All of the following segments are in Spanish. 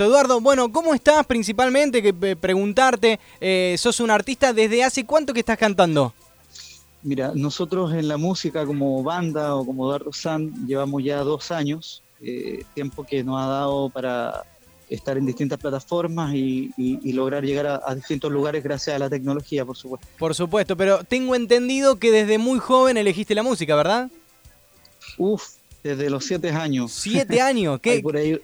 Eduardo, bueno, ¿cómo estás principalmente? Que eh, preguntarte, eh, sos un artista, ¿desde hace cuánto que estás cantando? Mira, nosotros en la música como banda o como Eduardo San llevamos ya dos años, eh, tiempo que nos ha dado para estar en distintas plataformas y, lograr llegar a, distintos lugares gracias a la tecnología, por supuesto. Por supuesto, pero tengo entendido que desde muy joven elegiste la música, ¿verdad? Uf, desde los siete años. ¿Siete años? ¿Qué? por ahí,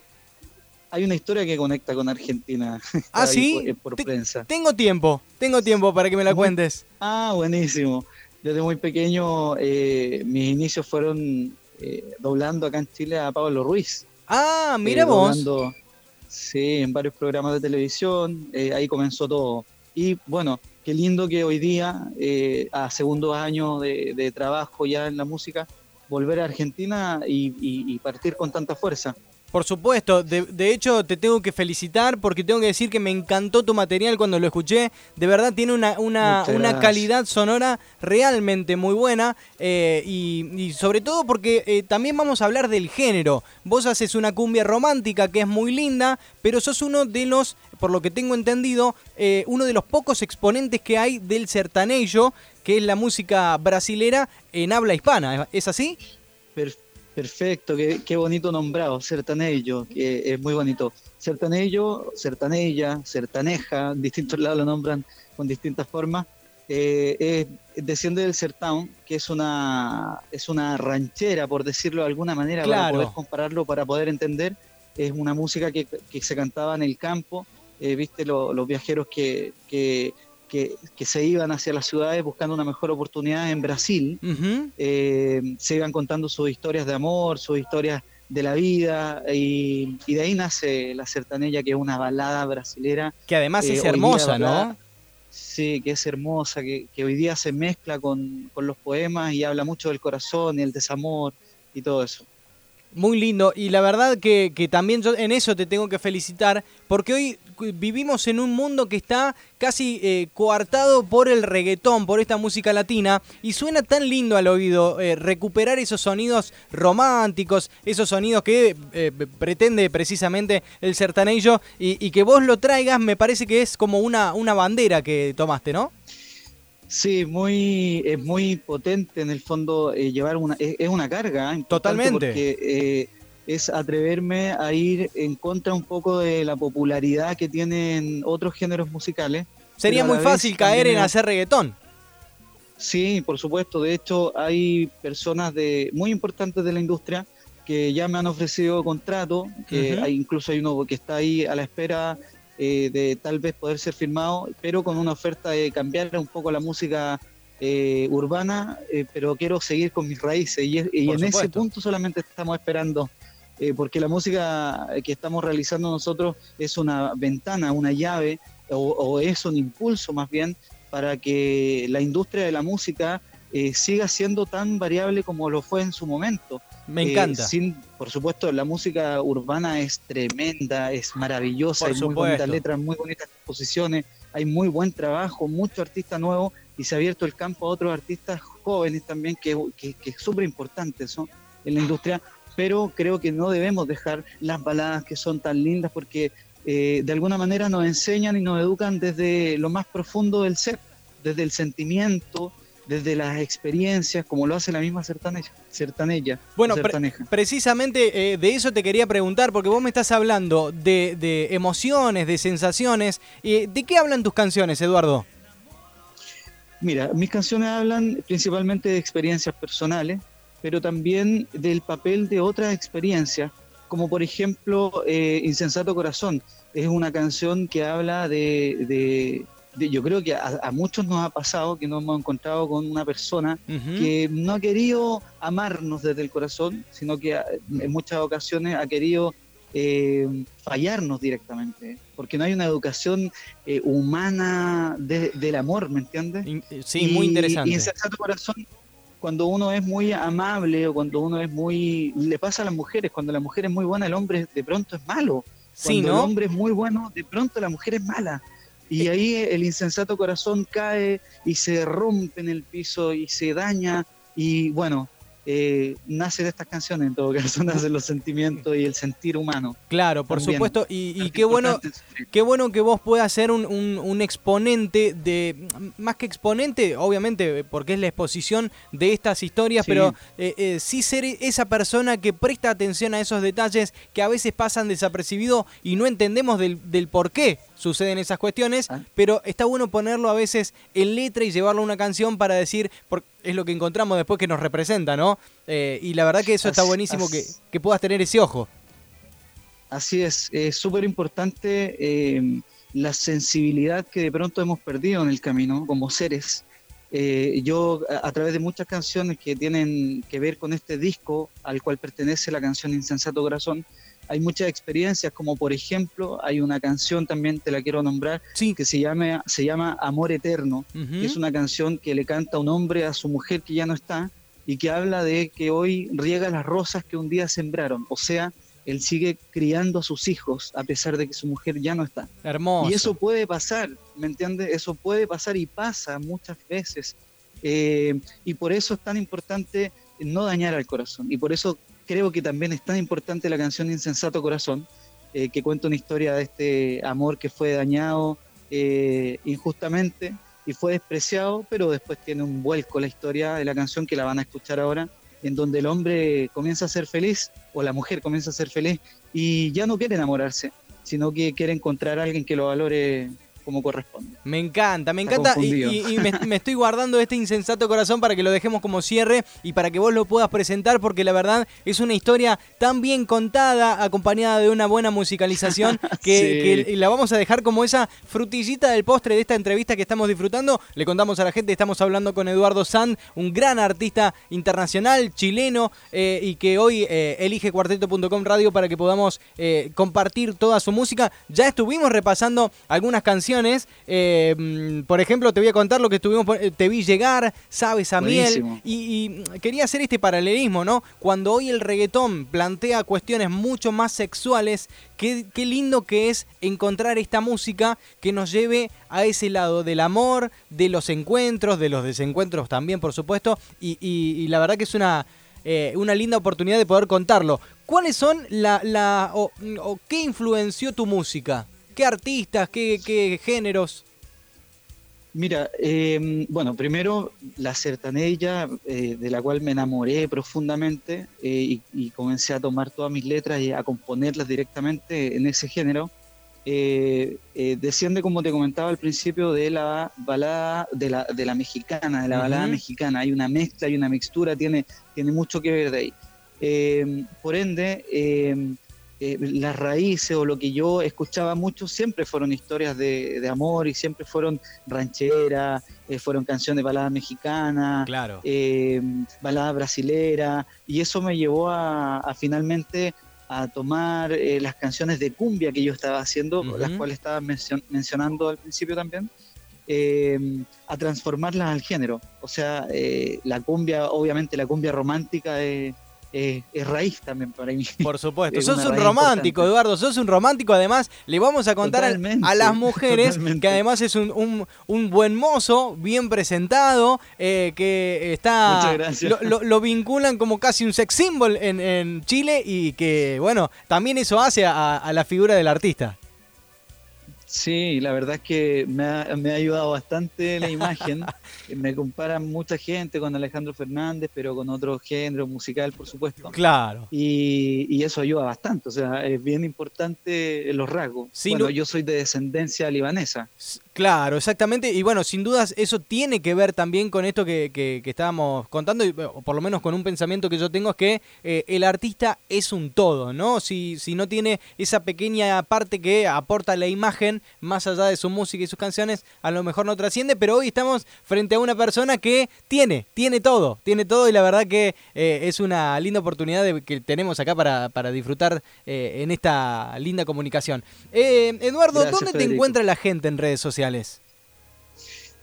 hay una historia que conecta con Argentina. Ah, sí. Por, prensa. Tengo tiempo, tengo tiempo para que me la cuentes. Ah, buenísimo. Desde muy pequeño, eh, mis inicios fueron eh, doblando acá en Chile a Pablo Ruiz. Ah, mira eh, vos. sí, en varios programas de televisión. ahí comenzó todo. Y bueno, qué lindo que hoy día, a segundos años de, trabajo ya en la música, volver a Argentina y partir con tanta fuerza. Por supuesto, de, hecho te tengo que felicitar porque tengo que decir que me encantó tu material cuando lo escuché. De verdad tiene una, una, calidad sonora realmente muy buena eh, y, sobre todo porque eh, también vamos a hablar del género. Vos haces una cumbia romántica que es muy linda, pero sos uno de los, por lo que tengo entendido, eh, uno de los pocos exponentes que hay del sertanejo, que es la música brasilera en habla hispana. ¿Es así? Perfecto. Perfecto, qué, bonito nombrado, Sertanello, que es muy bonito. Sertanello, Sertanella, Sertaneja, en distintos lados lo nombran con distintas formas. Eh, desciende del sertán, que es una, es una ranchera, por decirlo de alguna manera, para poder compararlo, para poder entender. Es una música que, se cantaba en el campo, eh, viste los viajeros que, que que, se iban hacia las ciudades buscando una mejor oportunidad en Brasil, eh, se iban contando sus historias de amor, sus historias de la vida, y, de ahí nace La Sertanella, que es una balada brasilera. Que además es hermosa, ¿no? Sí, que es hermosa, que, hoy día se mezcla con, con los poemas y habla mucho del corazón y el desamor y todo eso. Muy lindo y la verdad que, también yo en eso te tengo que felicitar porque hoy vivimos en un mundo que está casi eh, coartado por el reggaetón, por esta música latina y suena tan lindo al oído eh, recuperar esos sonidos románticos, esos sonidos que eh, pretende precisamente el sertanejo y, y, que vos lo traigas me parece que es como una, una bandera que tomaste, ¿no? Sí, muy, es muy potente en el fondo eh, llevar una, es, una carga. Totalmente. Porque eh, es atreverme a ir en contra un poco de la popularidad que tienen otros géneros musicales. Sería muy fácil caer en hacer reggaetón. Sí, por supuesto. De hecho, hay personas de muy importantes de la industria que ya me han ofrecido contrato, que hay, incluso hay uno que está ahí a la espera eh, de tal vez poder ser firmado, pero con una oferta de cambiar un poco la música eh, urbana, eh, pero quiero seguir con mis raíces y, en ese punto solamente estamos esperando, porque la música que estamos realizando nosotros es una ventana, una llave o, es un impulso más bien para que la industria de la música siga siendo tan variable como lo fue en su momento. Me encanta. sin, por supuesto, la música urbana es tremenda, es maravillosa, hay muy bonitas letras, muy bonitas composiciones, hay muy buen trabajo, mucho artista nuevo y se ha abierto el campo a otros artistas jóvenes también, que, que, es súper importante eso en la industria, pero creo que no debemos dejar las baladas que son tan lindas porque eh, de alguna manera nos enseñan y nos educan desde lo más profundo del ser, desde el sentimiento, desde las experiencias, como lo hace la misma Sertanella. Bueno, precisamente eh, de eso te quería preguntar, porque vos me estás hablando de, emociones, de sensaciones. ¿De qué hablan tus canciones, Eduardo? Mira, mis canciones hablan principalmente de experiencias personales, pero también del papel de otras experiencias, como por ejemplo eh, Insensato Corazón. Es una canción que habla de yo creo que a, muchos nos ha pasado que nos hemos encontrado con una persona que no ha querido amarnos desde el corazón, sino que en muchas ocasiones ha querido eh, fallarnos directamente, porque no hay una educación eh, humana del amor, ¿me entiendes? Eh, sí, muy interesante. Y en tu corazón, cuando uno es muy amable o cuando uno es muy... Le pasa a las mujeres, cuando la mujer es muy buena, el hombre de pronto es malo. Cuando el hombre es muy bueno, de pronto la mujer es mala. Y ahí el insensato corazón cae y se rompe en el piso y se daña. Y bueno, eh, nace de estas canciones, en todo caso, nacen los sentimientos y el sentir humano. Claro, por supuesto, y, qué bueno qué bueno que vos puedas ser un, un, exponente de, más que exponente, obviamente, porque es la exposición de estas historias, pero eh, eh, sí ser esa persona que presta atención a esos detalles que a veces pasan desapercibidos y no entendemos del, del por qué suceden esas cuestiones, ah. pero está bueno ponerlo a veces en letra y llevarlo a una canción para decir, porque es lo que encontramos después que nos representa, ¿no? Eh, y la verdad que eso está buenísimo que, que, puedas tener ese ojo. Así es, es súper importante eh, la sensibilidad que de pronto hemos perdido en el camino como seres. Eh, yo a, través de muchas canciones que tienen que ver con este disco al cual pertenece la canción Insensato Corazón, hay muchas experiencias, como por ejemplo, hay una canción también, te la quiero nombrar, que se llama, se llama Amor Eterno, que es una canción que le canta un hombre a su mujer que ya no está y que habla de que hoy riega las rosas que un día sembraron, o sea, él sigue criando a sus hijos a pesar de que su mujer ya no está. Hermoso. Y eso puede pasar, ¿me entiendes? Eso puede pasar y pasa muchas veces. Eh, y por eso es tan importante no dañar al corazón. Y por eso creo que también es tan importante la canción Insensato Corazón, eh, que cuenta una historia de este amor que fue dañado eh, injustamente y fue despreciado, pero después tiene un vuelco la historia de la canción que la van a escuchar ahora, en donde el hombre comienza a ser feliz o la mujer comienza a ser feliz y ya no quiere enamorarse, sino que quiere encontrar a alguien que lo valore como corresponde. Me encanta, me encanta y, me, estoy guardando este insensato corazón para que lo dejemos como cierre y para que vos lo puedas presentar porque la verdad es una historia tan bien contada, acompañada de una buena musicalización que, la vamos a dejar como esa frutillita del postre de esta entrevista que estamos disfrutando. Le contamos a la gente, estamos hablando con Eduardo Sand, un gran artista internacional, chileno eh, y que hoy eh, elige cuarteto.com radio para que podamos eh, compartir toda su música. Ya estuvimos repasando algunas canciones eh, mm, por ejemplo, te voy a contar lo que estuvimos, eh, te vi llegar, sabes a miel, y, quería hacer este paralelismo, ¿no? Cuando hoy el reggaetón plantea cuestiones mucho más sexuales, qué, lindo que es encontrar esta música que nos lleve a ese lado del amor, de los encuentros, de los desencuentros también, por supuesto, y, la verdad que es una... Eh, una linda oportunidad de poder contarlo. ¿Cuáles son la, la o qué influenció tu música? ¿Qué artistas, qué, géneros? Mira, eh, bueno, primero la sertanella, eh, de la cual me enamoré profundamente eh, y, comencé a tomar todas mis letras y a componerlas directamente en ese género, desciende, como te comentaba al principio, de la balada, de la, de la mexicana, de la balada mexicana. Hay una mezcla, hay una mixtura, tiene, tiene mucho que ver de ahí. por ende, eh, las raíces o lo que yo escuchaba mucho siempre fueron historias de, amor y siempre fueron rancheras, eh, fueron canciones de balada mexicana, claro. eh, balada brasilera, y eso me llevó a, finalmente a tomar eh, las canciones de cumbia que yo estaba haciendo, las cuales estaba mencionando al principio también, a transformarlas al género. O sea, la cumbia, obviamente la cumbia romántica es es raíz también para mí. Por supuesto, sos un romántico, Eduardo, sos un romántico. Además, le vamos a contar a, las mujeres que además es un, buen mozo, bien presentado, eh, que está. Lo, vinculan como casi un sex symbol en, Chile y que, bueno, también eso hace a la figura del artista. Sí, la verdad es que me ha, ayudado bastante la imagen. me comparan mucha gente con Alejandro Fernández, pero con otro género musical, por supuesto. Claro. Y, eso ayuda bastante, o sea, es bien importante los rasgos. bueno, yo soy de descendencia libanesa. Claro, exactamente. Y bueno, sin dudas eso tiene que ver también con esto que, que, estábamos contando, o por lo menos con un pensamiento que yo tengo, es que eh, el artista es un todo, ¿no? Si, si no tiene esa pequeña parte que aporta la imagen, más allá de su música y sus canciones, a lo mejor no trasciende, pero hoy estamos frente a una persona que tiene, tiene todo, tiene todo y la verdad que eh, es una linda oportunidad de, que tenemos acá para, para disfrutar eh, en esta linda comunicación. Eduardo, ¿dónde te encuentra la gente en redes sociales?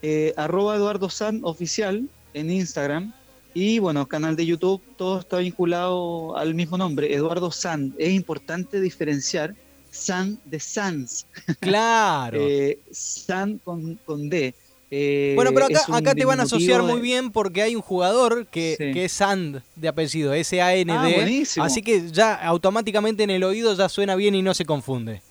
Eh, arroba Eduardo San oficial en Instagram. Y bueno, canal de YouTube, todo está vinculado al mismo nombre, Eduardo San. Es importante diferenciar San de Sans. Claro. Eh, San con, D. Eh, bueno, pero acá, acá te van a asociar muy bien porque hay un jugador que, que es Sand de apellido, S-A-N-D. Ah, así que ya automáticamente en el oído ya suena bien y no se confunde.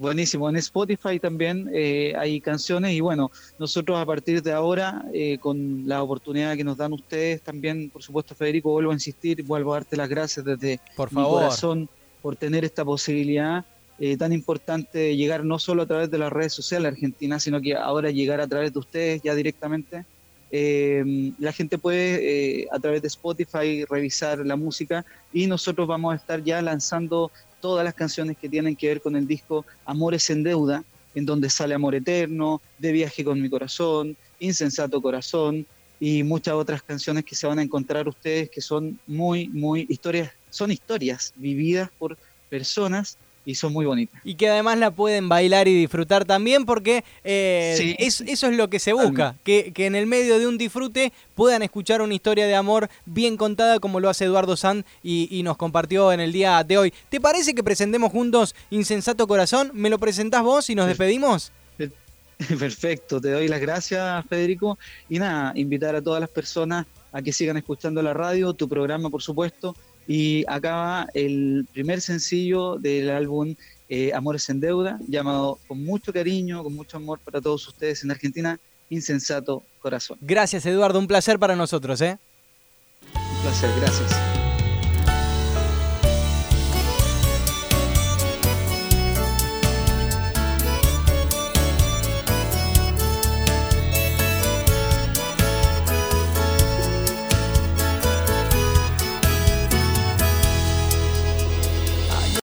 Buenísimo, en Spotify también eh, hay canciones y bueno, nosotros a partir de ahora, eh, con la oportunidad que nos dan ustedes también, por supuesto Federico, vuelvo a insistir, vuelvo a darte las gracias desde por mi corazón por tener esta posibilidad eh, tan importante de llegar no solo a través de las redes sociales argentinas, sino que ahora llegar a través de ustedes ya directamente. la gente puede a través de Spotify revisar la música y nosotros vamos a estar ya lanzando todas las canciones que tienen que ver con el disco Amores en Deuda, en donde sale Amor Eterno, De Viaje con mi Corazón, Insensato Corazón y muchas otras canciones que se van a encontrar ustedes que son muy, muy historias, son historias vividas por personas y son muy bonitas. Y que además la pueden bailar y disfrutar también porque eh, eso es lo que se busca, que, en el medio de un disfrute puedan escuchar una historia de amor bien contada como lo hace Eduardo Sand y, nos compartió en el día de hoy. ¿Te parece que presentemos juntos Insensato Corazón? ¿Me lo presentás vos y nos despedimos? Perfecto, te doy las gracias Federico y nada, invitar a todas las personas a que sigan escuchando la radio, tu programa por supuesto, y acaba el primer sencillo del álbum eh, Amores en Deuda, llamado con mucho cariño, con mucho amor para todos ustedes en Argentina, Insensato Corazón. Gracias Eduardo, un placer para nosotros. ¿eh? Un placer, gracias.